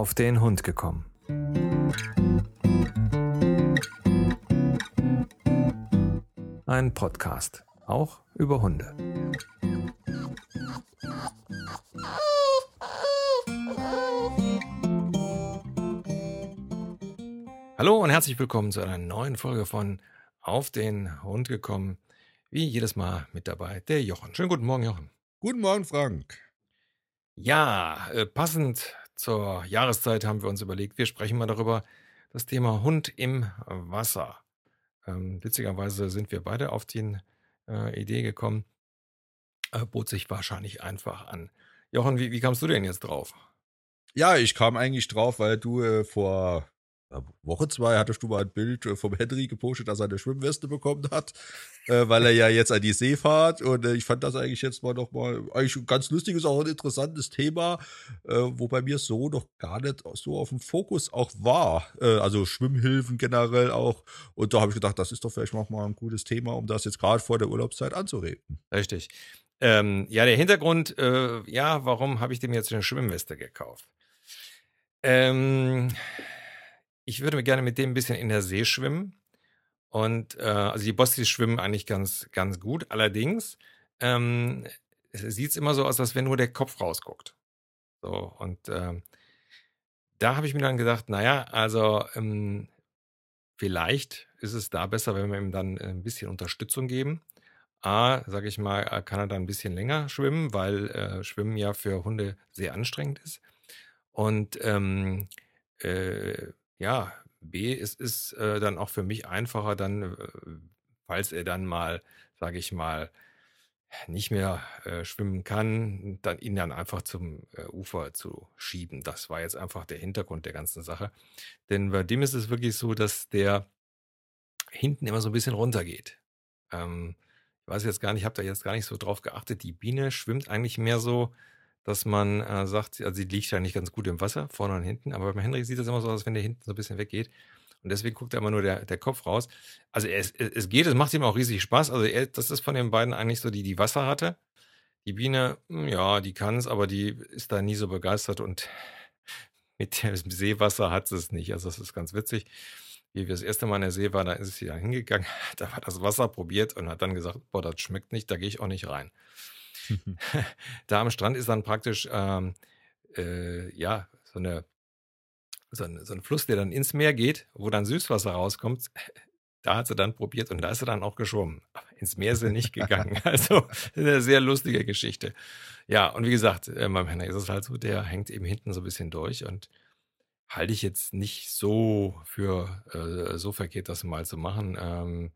auf den Hund gekommen. Ein Podcast, auch über Hunde. Hallo und herzlich willkommen zu einer neuen Folge von Auf den Hund gekommen. Wie jedes Mal mit dabei der Jochen. Schönen guten Morgen, Jochen. Guten Morgen, Frank. Ja, äh, passend zur Jahreszeit haben wir uns überlegt, wir sprechen mal darüber, das Thema Hund im Wasser. Ähm, witzigerweise sind wir beide auf die äh, Idee gekommen. Äh, bot sich wahrscheinlich einfach an. Jochen, wie, wie kamst du denn jetzt drauf? Ja, ich kam eigentlich drauf, weil du äh, vor Woche zwei hattest du mal ein Bild äh, vom Henry gepostet, dass er eine Schwimmweste bekommen hat, äh, weil er ja jetzt an die See fahrt. Und äh, ich fand das eigentlich jetzt mal nochmal eigentlich ein ganz lustiges, auch ein interessantes Thema, äh, wo mir so noch gar nicht so auf dem Fokus auch war. Äh, also Schwimmhilfen generell auch. Und da habe ich gedacht, das ist doch vielleicht noch mal ein gutes Thema, um das jetzt gerade vor der Urlaubszeit anzureden. Richtig. Ähm, ja, der Hintergrund, äh, ja, warum habe ich dem jetzt eine Schwimmweste gekauft? Ähm, ich würde gerne mit dem ein bisschen in der See schwimmen. Und äh, also die Bostis schwimmen eigentlich ganz, ganz gut. Allerdings ähm, sieht es immer so aus, als wenn nur der Kopf rausguckt. So, und äh, da habe ich mir dann gedacht, naja, also ähm, vielleicht ist es da besser, wenn wir ihm dann ein bisschen Unterstützung geben. A, sage ich mal, kann er dann ein bisschen länger schwimmen, weil äh, Schwimmen ja für Hunde sehr anstrengend ist. Und ähm, äh, ja, B, es ist äh, dann auch für mich einfacher, dann, äh, falls er dann mal, sage ich mal, nicht mehr äh, schwimmen kann, dann ihn dann einfach zum äh, Ufer zu schieben. Das war jetzt einfach der Hintergrund der ganzen Sache. Denn bei dem ist es wirklich so, dass der hinten immer so ein bisschen runtergeht. Ähm, ich weiß jetzt gar nicht, ich habe da jetzt gar nicht so drauf geachtet. Die Biene schwimmt eigentlich mehr so dass man äh, sagt, also sie liegt ja nicht ganz gut im Wasser, vorne und hinten, aber beim Henry sieht das immer so aus, als wenn der hinten so ein bisschen weggeht. Und deswegen guckt da immer nur der, der Kopf raus. Also es, es geht, es macht ihm auch riesig Spaß. Also er, das ist von den beiden eigentlich so, die die Wasser hatte. Die Biene, hm, ja, die kann es, aber die ist da nie so begeistert und mit dem Seewasser hat sie es nicht. Also das ist ganz witzig. Wie wir das erste Mal in der See waren, da ist sie dann hingegangen, da war das Wasser probiert und hat dann gesagt, boah, das schmeckt nicht, da gehe ich auch nicht rein. da am Strand ist dann praktisch, ähm, äh, ja, so eine so ein, so ein Fluss, der dann ins Meer geht, wo dann Süßwasser rauskommt. Da hat sie dann probiert und da ist sie dann auch geschwommen. Aber ins Meer ist sie nicht gegangen. Also eine sehr lustige Geschichte. Ja, und wie gesagt, äh, beim Henry ist es halt so, der hängt eben hinten so ein bisschen durch und halte ich jetzt nicht so für äh, so verkehrt, das mal zu machen. Ähm,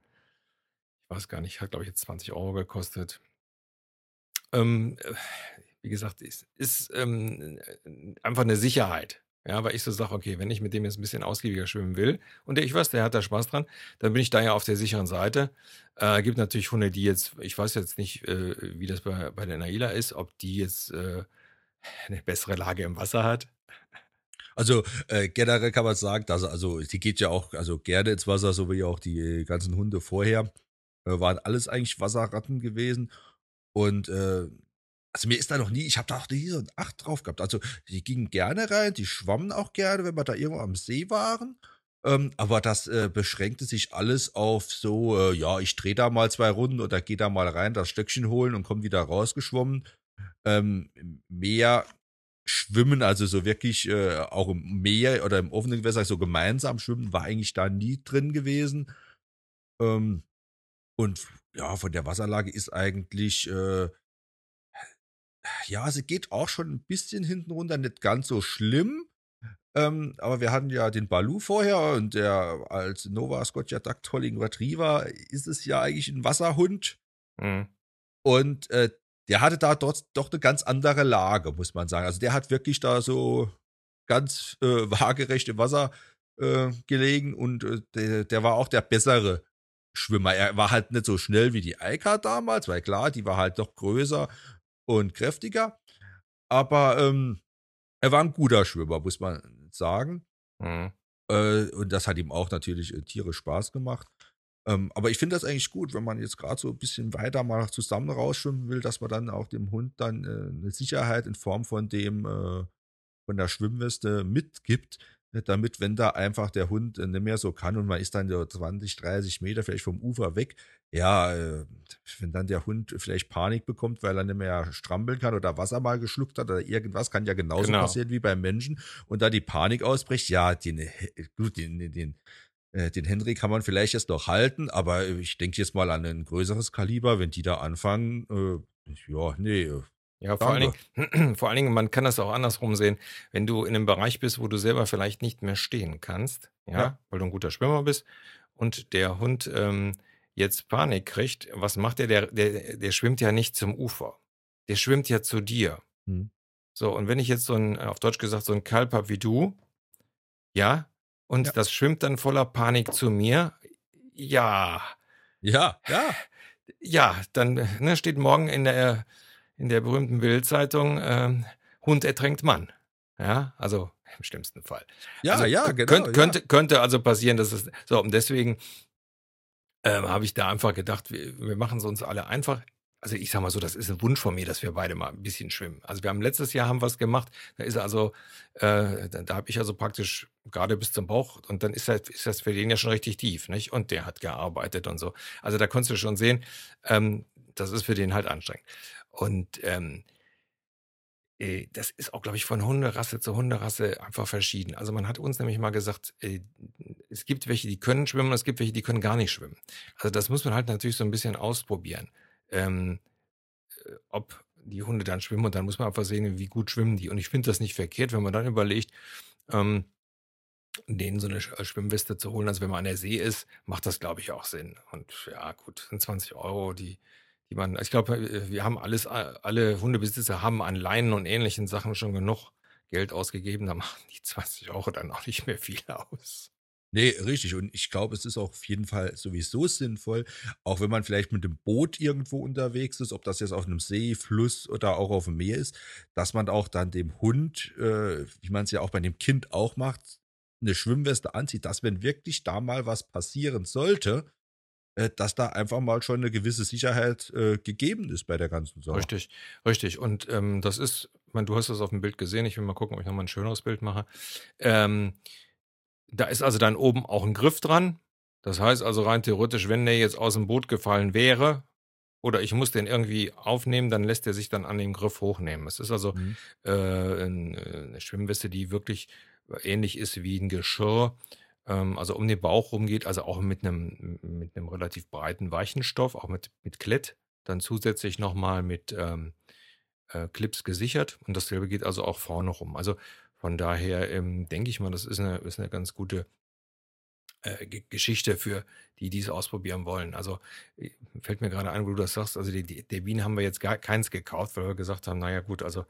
ich weiß gar nicht, hat glaube ich jetzt 20 Euro gekostet. Ähm, äh, wie gesagt, ist, ist ähm, einfach eine Sicherheit. Ja, weil ich so sage, okay, wenn ich mit dem jetzt ein bisschen ausgiebiger schwimmen will und der, ich weiß, der hat da Spaß dran, dann bin ich da ja auf der sicheren Seite. Äh, gibt natürlich Hunde, die jetzt, ich weiß jetzt nicht, äh, wie das bei, bei der Naila ist, ob die jetzt äh, eine bessere Lage im Wasser hat. Also äh, generell kann man sagen, dass also die geht ja auch also gerne ins Wasser, so wie auch die ganzen Hunde vorher äh, waren alles eigentlich Wasserratten gewesen und äh, also mir ist da noch nie, ich habe da auch nie so ein Acht drauf gehabt. Also die gingen gerne rein, die schwammen auch gerne, wenn wir da irgendwo am See waren. Ähm, aber das äh, beschränkte sich alles auf so, äh, ja, ich drehe da mal zwei Runden oder gehe da mal rein, das Stöckchen holen und komme wieder rausgeschwommen. Ähm, mehr schwimmen, also so wirklich äh, auch im Meer oder im offenen Gewässer so gemeinsam schwimmen, war eigentlich da nie drin gewesen. Ähm, und ja, von der Wasserlage ist eigentlich, äh, ja, sie geht auch schon ein bisschen hinten runter, nicht ganz so schlimm. Ähm, aber wir hatten ja den Balu vorher und der als Nova Scotia Duck Tolling Retriever ist es ja eigentlich ein Wasserhund. Mhm. Und äh, der hatte da dort doch eine ganz andere Lage, muss man sagen. Also der hat wirklich da so ganz äh, waagerecht im Wasser äh, gelegen und äh, der, der war auch der bessere Schwimmer. Er war halt nicht so schnell wie die Eika damals, weil klar, die war halt doch größer und kräftiger. Aber ähm, er war ein guter Schwimmer, muss man sagen. Mhm. Äh, und das hat ihm auch natürlich äh, tierisch Spaß gemacht. Ähm, aber ich finde das eigentlich gut, wenn man jetzt gerade so ein bisschen weiter mal zusammen rausschwimmen will, dass man dann auch dem Hund dann äh, eine Sicherheit in Form von dem äh, von der Schwimmweste mitgibt, damit, wenn da einfach der Hund äh, nicht mehr so kann und man ist dann so 20, 30 Meter vielleicht vom Ufer weg, ja, äh, wenn dann der Hund vielleicht Panik bekommt, weil er nicht mehr strampeln kann oder Wasser mal geschluckt hat oder irgendwas, kann ja genauso genau. passieren wie beim Menschen und da die Panik ausbricht, ja, den, gut, den, den, den den Henry kann man vielleicht jetzt noch halten, aber ich denke jetzt mal an ein größeres Kaliber, wenn die da anfangen, äh, ja, nee, ja, vor allen, Dingen, vor allen Dingen, man kann das auch andersrum sehen, wenn du in einem Bereich bist, wo du selber vielleicht nicht mehr stehen kannst, ja, ja. weil du ein guter Schwimmer bist und der Hund ähm, jetzt Panik kriegt, was macht der? der? Der, der schwimmt ja nicht zum Ufer. Der schwimmt ja zu dir. Hm. So, und wenn ich jetzt so ein, auf Deutsch gesagt, so ein Kalb habe wie du, ja, und ja. das schwimmt dann voller Panik zu mir, ja. Ja, ja. Ja, dann ne, steht morgen in der in der berühmten Bildzeitung, äh, Hund ertränkt Mann. Ja, also im schlimmsten Fall. Ja, also, ja, genau. Könnt, könnte, ja. könnte also passieren, dass es so und deswegen ähm, habe ich da einfach gedacht, wir, wir machen es uns alle einfach. Also ich sag mal so, das ist ein Wunsch von mir, dass wir beide mal ein bisschen schwimmen. Also wir haben letztes Jahr haben was gemacht, da ist also, äh, da, da habe ich also praktisch gerade bis zum Bauch und dann ist das, ist das für den ja schon richtig tief, nicht? Und der hat gearbeitet und so. Also da konntest du schon sehen, ähm, das ist für den halt anstrengend. Und ähm, äh, das ist auch, glaube ich, von Hunderasse zu Hunderasse einfach verschieden. Also man hat uns nämlich mal gesagt, äh, es gibt welche, die können schwimmen, es gibt welche, die können gar nicht schwimmen. Also das muss man halt natürlich so ein bisschen ausprobieren. Ähm, äh, ob die Hunde dann schwimmen und dann muss man einfach sehen, wie gut schwimmen die. Und ich finde das nicht verkehrt, wenn man dann überlegt, ähm, denen so eine Schwimmweste zu holen. Also wenn man an der See ist, macht das, glaube ich, auch Sinn. Und ja, gut, sind 20 Euro, die die man, ich glaube, äh, wir haben alles, alle Hundebesitzer haben an Leinen und ähnlichen Sachen schon genug Geld ausgegeben, da machen die 20 Euro dann auch nicht mehr viel aus. Nee, richtig. Und ich glaube, es ist auch auf jeden Fall sowieso sinnvoll, auch wenn man vielleicht mit dem Boot irgendwo unterwegs ist, ob das jetzt auf einem See, Fluss oder auch auf dem Meer ist, dass man auch dann dem Hund, äh, wie man es ja auch bei dem Kind auch macht, eine Schwimmweste anzieht, dass wenn wirklich da mal was passieren sollte, dass da einfach mal schon eine gewisse Sicherheit äh, gegeben ist bei der ganzen Sache. Richtig, richtig. Und ähm, das ist, ich meine, du hast das auf dem Bild gesehen, ich will mal gucken, ob ich nochmal ein schöneres Bild mache. Ähm, da ist also dann oben auch ein Griff dran. Das heißt also rein theoretisch, wenn der jetzt aus dem Boot gefallen wäre, oder ich muss den irgendwie aufnehmen, dann lässt er sich dann an dem Griff hochnehmen. Es ist also mhm. äh, eine Schwimmweste, die wirklich ähnlich ist wie ein Geschirr also um den Bauch rumgeht, also auch mit einem, mit einem relativ breiten, weichen Stoff, auch mit, mit Klett, dann zusätzlich nochmal mit ähm, äh, Clips gesichert und dasselbe geht also auch vorne rum. Also von daher ähm, denke ich mal, das ist eine, ist eine ganz gute äh, Geschichte für die, die es ausprobieren wollen. Also äh, fällt mir gerade ein, wo du das sagst, also die, die, der Bienen haben wir jetzt gar keins gekauft, weil wir gesagt haben, naja gut, also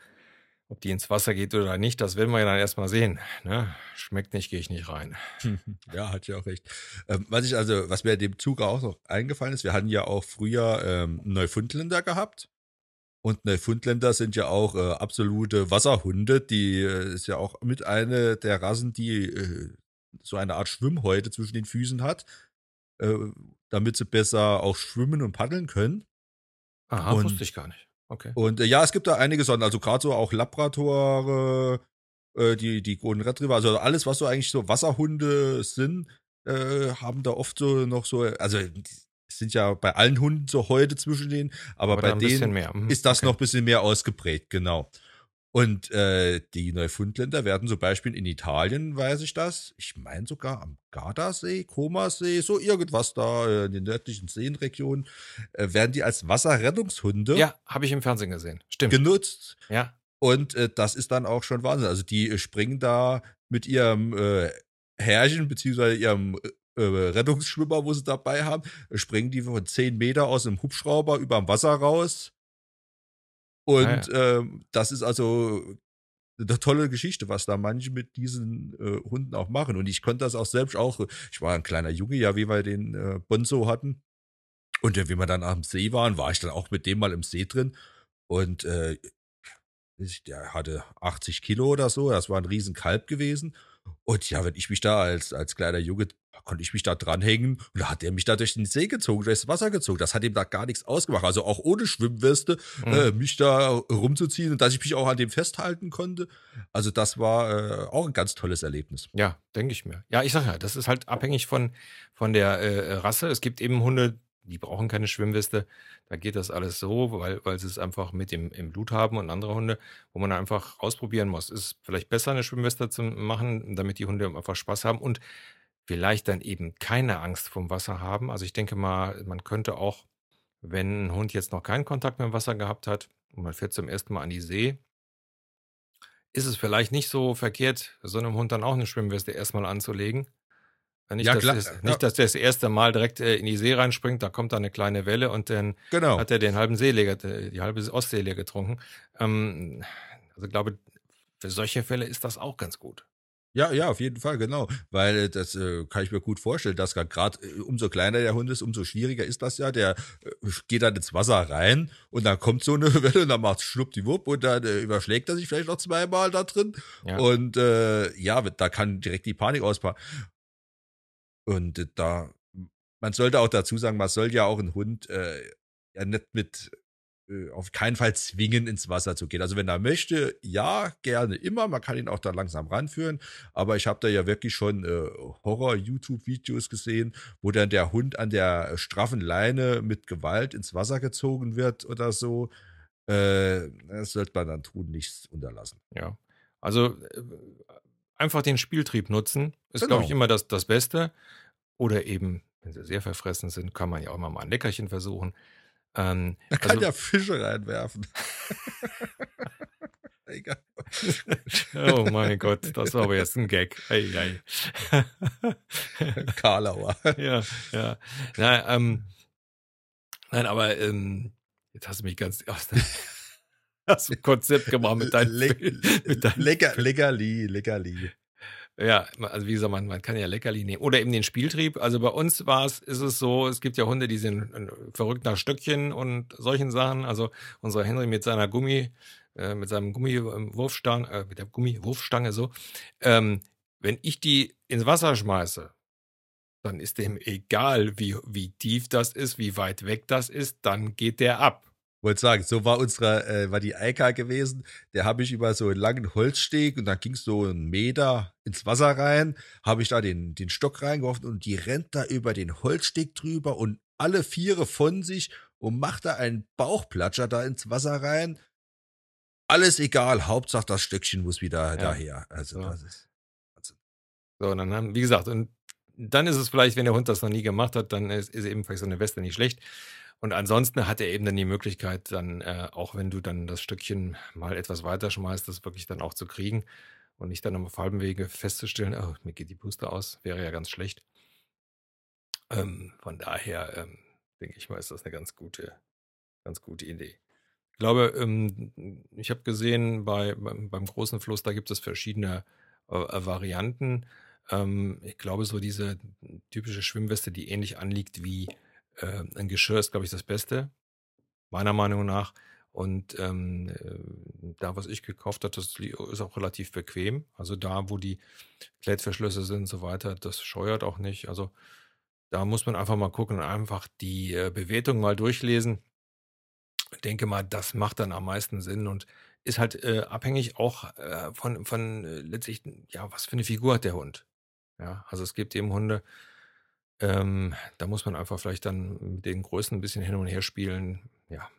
ob die ins Wasser geht oder nicht, das werden wir ja dann erstmal sehen. Ne? Schmeckt nicht, gehe ich nicht rein. Ja, hat ja auch recht. Ähm, was ich also, was mir dem Zug auch noch eingefallen ist, wir hatten ja auch früher ähm, Neufundländer gehabt. Und Neufundländer sind ja auch äh, absolute Wasserhunde. Die äh, ist ja auch mit einer der Rassen, die äh, so eine Art Schwimmhäute zwischen den Füßen hat, äh, damit sie besser auch schwimmen und paddeln können. Aha, und, wusste ich gar nicht. Okay. Und äh, ja, es gibt da einige Sorten, also gerade so auch Labradore, äh, die, die Golden Retriever, also alles, was so eigentlich so Wasserhunde sind, äh, haben da oft so noch so, also es sind ja bei allen Hunden so heute zwischen denen, aber, aber bei denen mhm. ist das okay. noch ein bisschen mehr ausgeprägt, genau. Und äh, die Neufundländer werden zum Beispiel in Italien, weiß ich das, ich meine sogar am Gardasee, Komasee, so irgendwas da äh, in den nördlichen Seenregionen, äh, werden die als Wasserrettungshunde. Ja, habe ich im Fernsehen gesehen. Stimmt. Genutzt. Ja. Und äh, das ist dann auch schon Wahnsinn. Also die äh, springen da mit ihrem äh, Herrchen beziehungsweise ihrem äh, Rettungsschwimmer, wo sie dabei haben, springen die von 10 Meter aus dem Hubschrauber über dem Wasser raus und ah, ja. ähm, das ist also eine tolle Geschichte, was da manche mit diesen äh, Hunden auch machen. Und ich konnte das auch selbst auch. Ich war ein kleiner Junge, ja, wie wir den äh, Bonzo hatten. Und äh, wie wir dann am See waren, war ich dann auch mit dem mal im See drin. Und äh, der hatte 80 Kilo oder so. Das war ein riesen Kalb gewesen. Und ja, wenn ich mich da als, als kleiner Junge konnte ich mich da dranhängen und da hat er mich da durch den See gezogen, durchs Wasser gezogen. Das hat ihm da gar nichts ausgemacht. Also auch ohne Schwimmweste, mhm. äh, mich da rumzuziehen und dass ich mich auch an dem festhalten konnte. Also das war äh, auch ein ganz tolles Erlebnis. Ja, denke ich mir. Ja, ich sage ja, das ist halt abhängig von, von der äh, Rasse. Es gibt eben Hunde, die brauchen keine Schwimmweste. Da geht das alles so, weil, weil sie es einfach mit im, im Blut haben und andere Hunde, wo man einfach ausprobieren muss. Ist vielleicht besser, eine Schwimmweste zu machen, damit die Hunde einfach Spaß haben und vielleicht dann eben keine Angst vom Wasser haben. Also ich denke mal, man könnte auch, wenn ein Hund jetzt noch keinen Kontakt mit dem Wasser gehabt hat und man fährt zum ersten Mal an die See, ist es vielleicht nicht so verkehrt, so einem Hund dann auch eine Schwimmweste erstmal anzulegen. Nicht, ja, dass klar, das, nicht, dass der das erste Mal direkt äh, in die See reinspringt, da kommt da eine kleine Welle und dann genau. hat er den halben See leer, die halbe Ostsee leer getrunken. Ähm, also ich glaube, für solche Fälle ist das auch ganz gut. Ja, ja, auf jeden Fall, genau. Weil äh, das äh, kann ich mir gut vorstellen, dass gerade äh, umso kleiner der Hund ist, umso schwieriger ist das ja. Der äh, geht dann ins Wasser rein und dann kommt so eine Welle und dann macht schluppdiwupp und dann äh, überschlägt er sich vielleicht noch zweimal da drin. Ja. Und äh, ja, da kann direkt die Panik auspacken. Und äh, da, man sollte auch dazu sagen, man soll ja auch einen Hund äh, ja nicht mit äh, auf keinen Fall zwingen, ins Wasser zu gehen. Also wenn er möchte, ja, gerne immer. Man kann ihn auch da langsam ranführen. Aber ich habe da ja wirklich schon äh, Horror-YouTube-Videos gesehen, wo dann der Hund an der straffen Leine mit Gewalt ins Wasser gezogen wird oder so. Äh, das sollte man dann tun, nichts unterlassen. Ja, also äh, einfach den Spieltrieb nutzen, ist, genau. glaube ich, immer das, das Beste. Oder eben, wenn sie sehr verfressen sind, kann man ja auch immer mal ein Leckerchen versuchen. Ähm, kann also, ja Fische reinwerfen. Egal. oh mein Gott, das war aber jetzt ein Gag. Ei, ei. Karlauer. ja, ja. Na, ähm, nein, aber ähm, jetzt hast du mich ganz aus hast du ein Konzept gemacht mit deinem Le mit deinem Lecker, Leckerli, Leckerli. Ja, also wie gesagt, man, man kann ja Leckerli nehmen. Oder eben den Spieltrieb. Also bei uns war es, ist es so, es gibt ja Hunde, die sind äh, verrückt nach Stöckchen und solchen Sachen. Also unser Henry mit seiner Gummi, äh, mit seinem Gummiwurfstange, äh, mit der Gummiwurfstange so. Ähm, wenn ich die ins Wasser schmeiße, dann ist dem egal, wie, wie tief das ist, wie weit weg das ist, dann geht der ab wollte sagen, so war unsere, äh, war die Eika gewesen. Der habe ich über so einen langen Holzsteg und dann ging es so einen Meter ins Wasser rein, habe ich da den, den Stock reingeworfen und die rennt da über den Holzsteg drüber und alle Viere von sich und macht da einen Bauchplatscher da ins Wasser rein. Alles egal, Hauptsache das Stöckchen muss wieder ja. daher. Also so. das ist Wahnsinn. So, und dann haben, wie gesagt, und dann ist es vielleicht, wenn der Hund das noch nie gemacht hat, dann ist, ist eben vielleicht so eine Weste nicht schlecht. Und ansonsten hat er eben dann die Möglichkeit, dann, äh, auch wenn du dann das Stückchen mal etwas weiter schmeißt, das wirklich dann auch zu kriegen und nicht dann auf halbem Wege festzustellen, oh, mir geht die Puste aus, wäre ja ganz schlecht. Ähm, von daher ähm, denke ich mal, ist das eine ganz gute, ganz gute Idee. Ich glaube, ähm, ich habe gesehen, bei, beim, beim, großen Fluss, da gibt es verschiedene äh, Varianten. Ähm, ich glaube, so diese typische Schwimmweste, die ähnlich anliegt wie äh, ein Geschirr ist, glaube ich, das Beste, meiner Meinung nach. Und ähm, äh, da, was ich gekauft habe, das ist auch relativ bequem. Also da, wo die Klettverschlüsse sind und so weiter, das scheuert auch nicht. Also da muss man einfach mal gucken und einfach die äh, Bewertung mal durchlesen. Ich denke mal, das macht dann am meisten Sinn und ist halt äh, abhängig auch äh, von, von äh, letztlich, ja, was für eine Figur hat der Hund. Ja, also es gibt eben Hunde, ähm, da muss man einfach vielleicht dann mit den Größen ein bisschen hin und her spielen. Ja,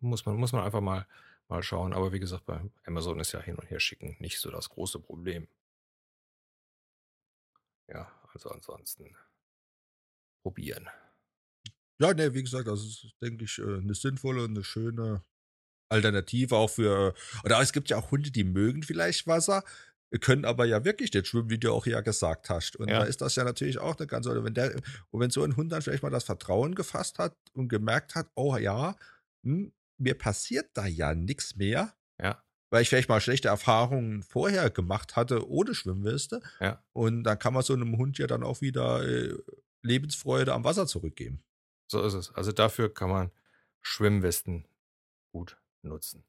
muss man, muss man einfach mal, mal schauen. Aber wie gesagt, bei Amazon ist ja hin und her schicken nicht so das große Problem. Ja, also ansonsten probieren. Ja, ne, wie gesagt, das ist, denke ich, äh, eine sinnvolle eine schöne Alternative auch für, oder es gibt ja auch Hunde, die mögen vielleicht Wasser, können aber ja wirklich nicht schwimmen, wie du auch ja gesagt hast. Und ja. da ist das ja natürlich auch eine ganze, oder wenn der, und wenn so ein Hund dann vielleicht mal das Vertrauen gefasst hat und gemerkt hat, oh ja, hm, mir passiert da ja nichts mehr. Ja. Weil ich vielleicht mal schlechte Erfahrungen vorher gemacht hatte ohne Schwimmweste. Ja. Und dann kann man so einem Hund ja dann auch wieder äh, Lebensfreude am Wasser zurückgeben. So ist es. Also dafür kann man Schwimmwesten gut nutzen.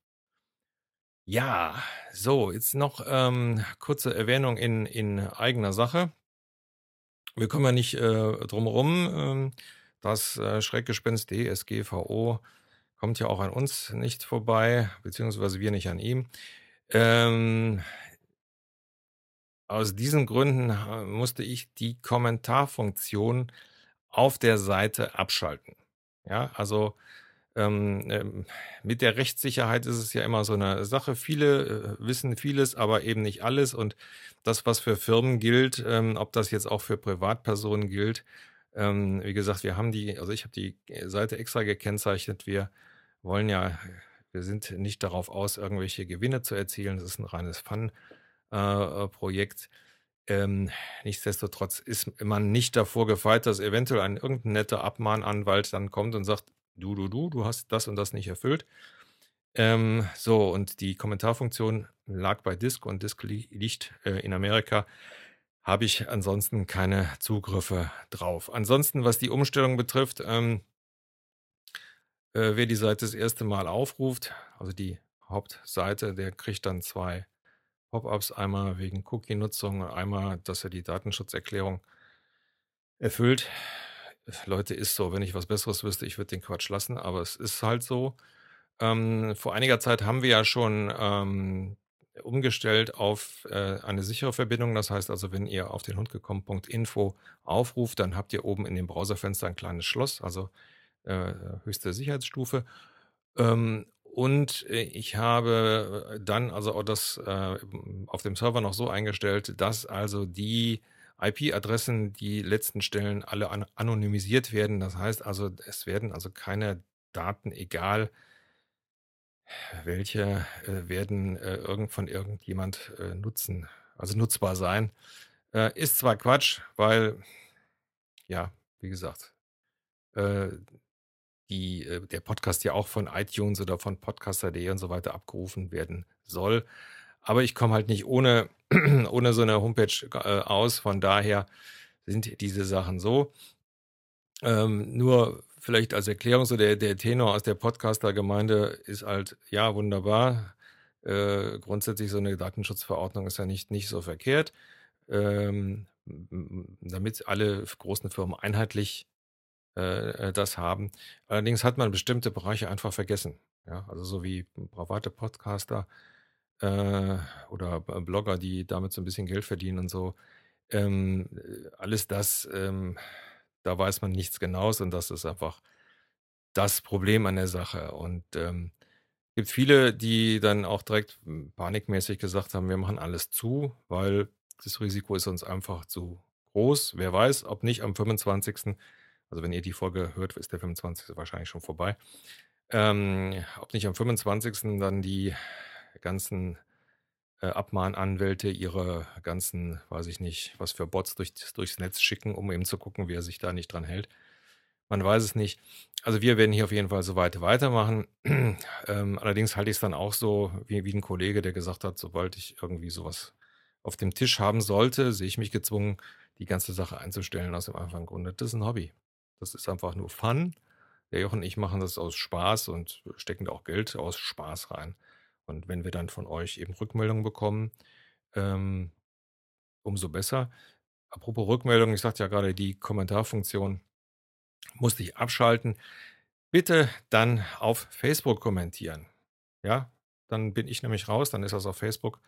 Ja, so, jetzt noch ähm, kurze Erwähnung in, in eigener Sache. wir kommen ja nicht äh, drumherum. Ähm, das äh, Schreckgespenst DSGVO kommt ja auch an uns nicht vorbei, beziehungsweise wir nicht an ihm. Ähm, aus diesen Gründen äh, musste ich die Kommentarfunktion auf der Seite abschalten. Ja, also ähm, ähm, mit der Rechtssicherheit ist es ja immer so eine Sache. Viele äh, wissen vieles, aber eben nicht alles. Und das, was für Firmen gilt, ähm, ob das jetzt auch für Privatpersonen gilt, ähm, wie gesagt, wir haben die, also ich habe die Seite extra gekennzeichnet. Wir wollen ja, wir sind nicht darauf aus, irgendwelche Gewinne zu erzielen. Das ist ein reines Fun-Projekt. Äh, ähm, nichtsdestotrotz ist man nicht davor gefeit, dass eventuell ein irgendein netter Abmahnanwalt dann kommt und sagt, du, du, du, du hast das und das nicht erfüllt. Ähm, so, und die Kommentarfunktion lag bei Disk und Disk liegt äh, in Amerika. Habe ich ansonsten keine Zugriffe drauf. Ansonsten, was die Umstellung betrifft, ähm, äh, wer die Seite das erste Mal aufruft, also die Hauptseite, der kriegt dann zwei Pop-ups, einmal wegen Cookie-Nutzung einmal, dass er die Datenschutzerklärung erfüllt. Leute, ist so. Wenn ich was Besseres wüsste, ich würde den Quatsch lassen, aber es ist halt so. Ähm, vor einiger Zeit haben wir ja schon ähm, umgestellt auf äh, eine sichere Verbindung. Das heißt also, wenn ihr auf den Hund gekommen.info aufruft, dann habt ihr oben in dem Browserfenster ein kleines Schloss, also äh, höchste Sicherheitsstufe. Ähm, und äh, ich habe dann also auch das äh, auf dem Server noch so eingestellt, dass also die IP-Adressen, die letzten Stellen alle an anonymisiert werden. Das heißt also, es werden also keine Daten, egal welche, äh, werden äh, irgend von irgendjemand äh, nutzen, also nutzbar sein. Äh, ist zwar Quatsch, weil, ja, wie gesagt, äh, die, äh, der Podcast ja auch von iTunes oder von podcaster.de und so weiter abgerufen werden soll. Aber ich komme halt nicht ohne, ohne so eine Homepage äh, aus. Von daher sind diese Sachen so. Ähm, nur vielleicht als Erklärung, so der, der Tenor aus der Podcaster-Gemeinde ist halt, ja, wunderbar. Äh, grundsätzlich so eine Datenschutzverordnung ist ja nicht, nicht so verkehrt. Ähm, damit alle großen Firmen einheitlich äh, das haben. Allerdings hat man bestimmte Bereiche einfach vergessen. Ja, also so wie private Podcaster äh, oder Blogger, die damit so ein bisschen Geld verdienen und so. Ähm, alles das, ähm, da weiß man nichts Genaues und das ist einfach das Problem an der Sache. Und ähm, gibt viele, die dann auch direkt panikmäßig gesagt haben, wir machen alles zu, weil das Risiko ist uns einfach zu groß. Wer weiß, ob nicht am 25. Also wenn ihr die Folge hört, ist der 25. wahrscheinlich schon vorbei. Ähm, ob nicht am 25. dann die ganzen äh, Abmahnanwälte ihre ganzen, weiß ich nicht, was für Bots durch, durchs Netz schicken, um eben zu gucken, wer sich da nicht dran hält. Man weiß es nicht. Also wir werden hier auf jeden Fall so weit weitermachen. ähm, allerdings halte ich es dann auch so, wie, wie ein Kollege, der gesagt hat, sobald ich irgendwie sowas auf dem Tisch haben sollte, sehe ich mich gezwungen, die ganze Sache einzustellen aus dem einfachen Grunde. Das ist ein Hobby. Das ist einfach nur Fun. Der Jochen und ich machen das aus Spaß und stecken da auch Geld aus Spaß rein. Und wenn wir dann von euch eben Rückmeldungen bekommen, ähm, umso besser. Apropos Rückmeldung, ich sagte ja gerade, die Kommentarfunktion musste ich abschalten. Bitte dann auf Facebook kommentieren. Ja, dann bin ich nämlich raus, dann ist das auf Facebook.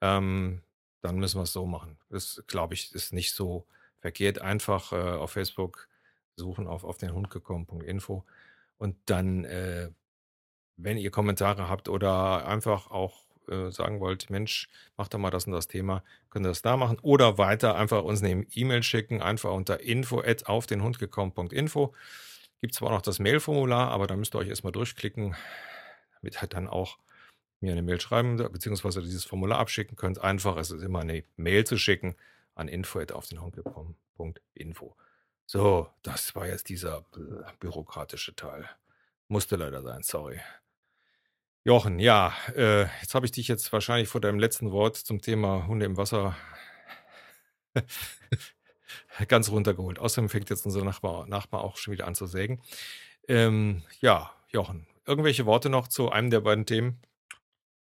Ähm, dann müssen wir es so machen. Das, glaube ich, ist nicht so verkehrt. Einfach äh, auf Facebook suchen auf, auf den Hund gekommen.info und dann äh, wenn ihr Kommentare habt oder einfach auch äh, sagen wollt, Mensch, macht doch mal das und das Thema, könnt ihr das da machen. Oder weiter einfach uns eine E-Mail schicken, einfach unter info at auf den Hund gekommen.info. Gibt zwar noch das Mailformular, aber da müsst ihr euch erstmal durchklicken, damit halt dann auch mir eine Mail schreiben, beziehungsweise dieses Formular abschicken könnt. Einfach, es ist immer eine Mail zu schicken an info at auf den Hund gekommen.info. So, das war jetzt dieser bürokratische Teil. Musste leider sein, sorry. Jochen, ja, äh, jetzt habe ich dich jetzt wahrscheinlich vor deinem letzten Wort zum Thema Hunde im Wasser ganz runtergeholt. Außerdem fängt jetzt unser Nachbar, Nachbar auch schon wieder an zu sägen. Ähm, ja, Jochen, irgendwelche Worte noch zu einem der beiden Themen?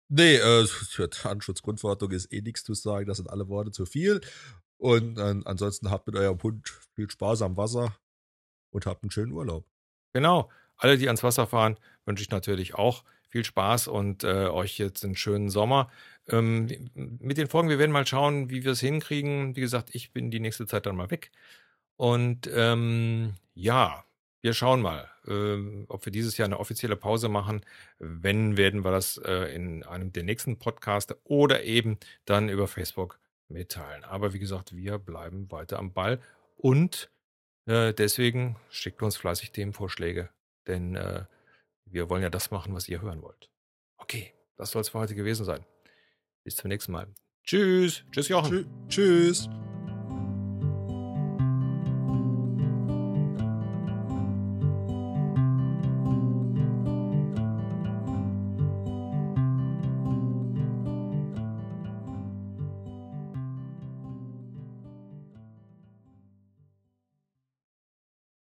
Nee, äh, für Datenschutzgrundverordnung ist eh nichts zu sagen. Das sind alle Worte zu viel. Und äh, ansonsten habt mit eurem Hund viel Spaß am Wasser und habt einen schönen Urlaub. Genau. Alle, die ans Wasser fahren, wünsche ich natürlich auch viel Spaß und äh, euch jetzt einen schönen Sommer. Ähm, mit den Folgen, wir werden mal schauen, wie wir es hinkriegen. Wie gesagt, ich bin die nächste Zeit dann mal weg. Und ähm, ja, wir schauen mal, äh, ob wir dieses Jahr eine offizielle Pause machen. Wenn, werden wir das äh, in einem der nächsten Podcasts oder eben dann über Facebook mitteilen. Aber wie gesagt, wir bleiben weiter am Ball und äh, deswegen schickt uns fleißig Themenvorschläge, denn äh, wir wollen ja das machen, was ihr hören wollt. Okay, das soll es für heute gewesen sein. Bis zum nächsten Mal. Tschüss. Tschüss, Jochen. Tschüss.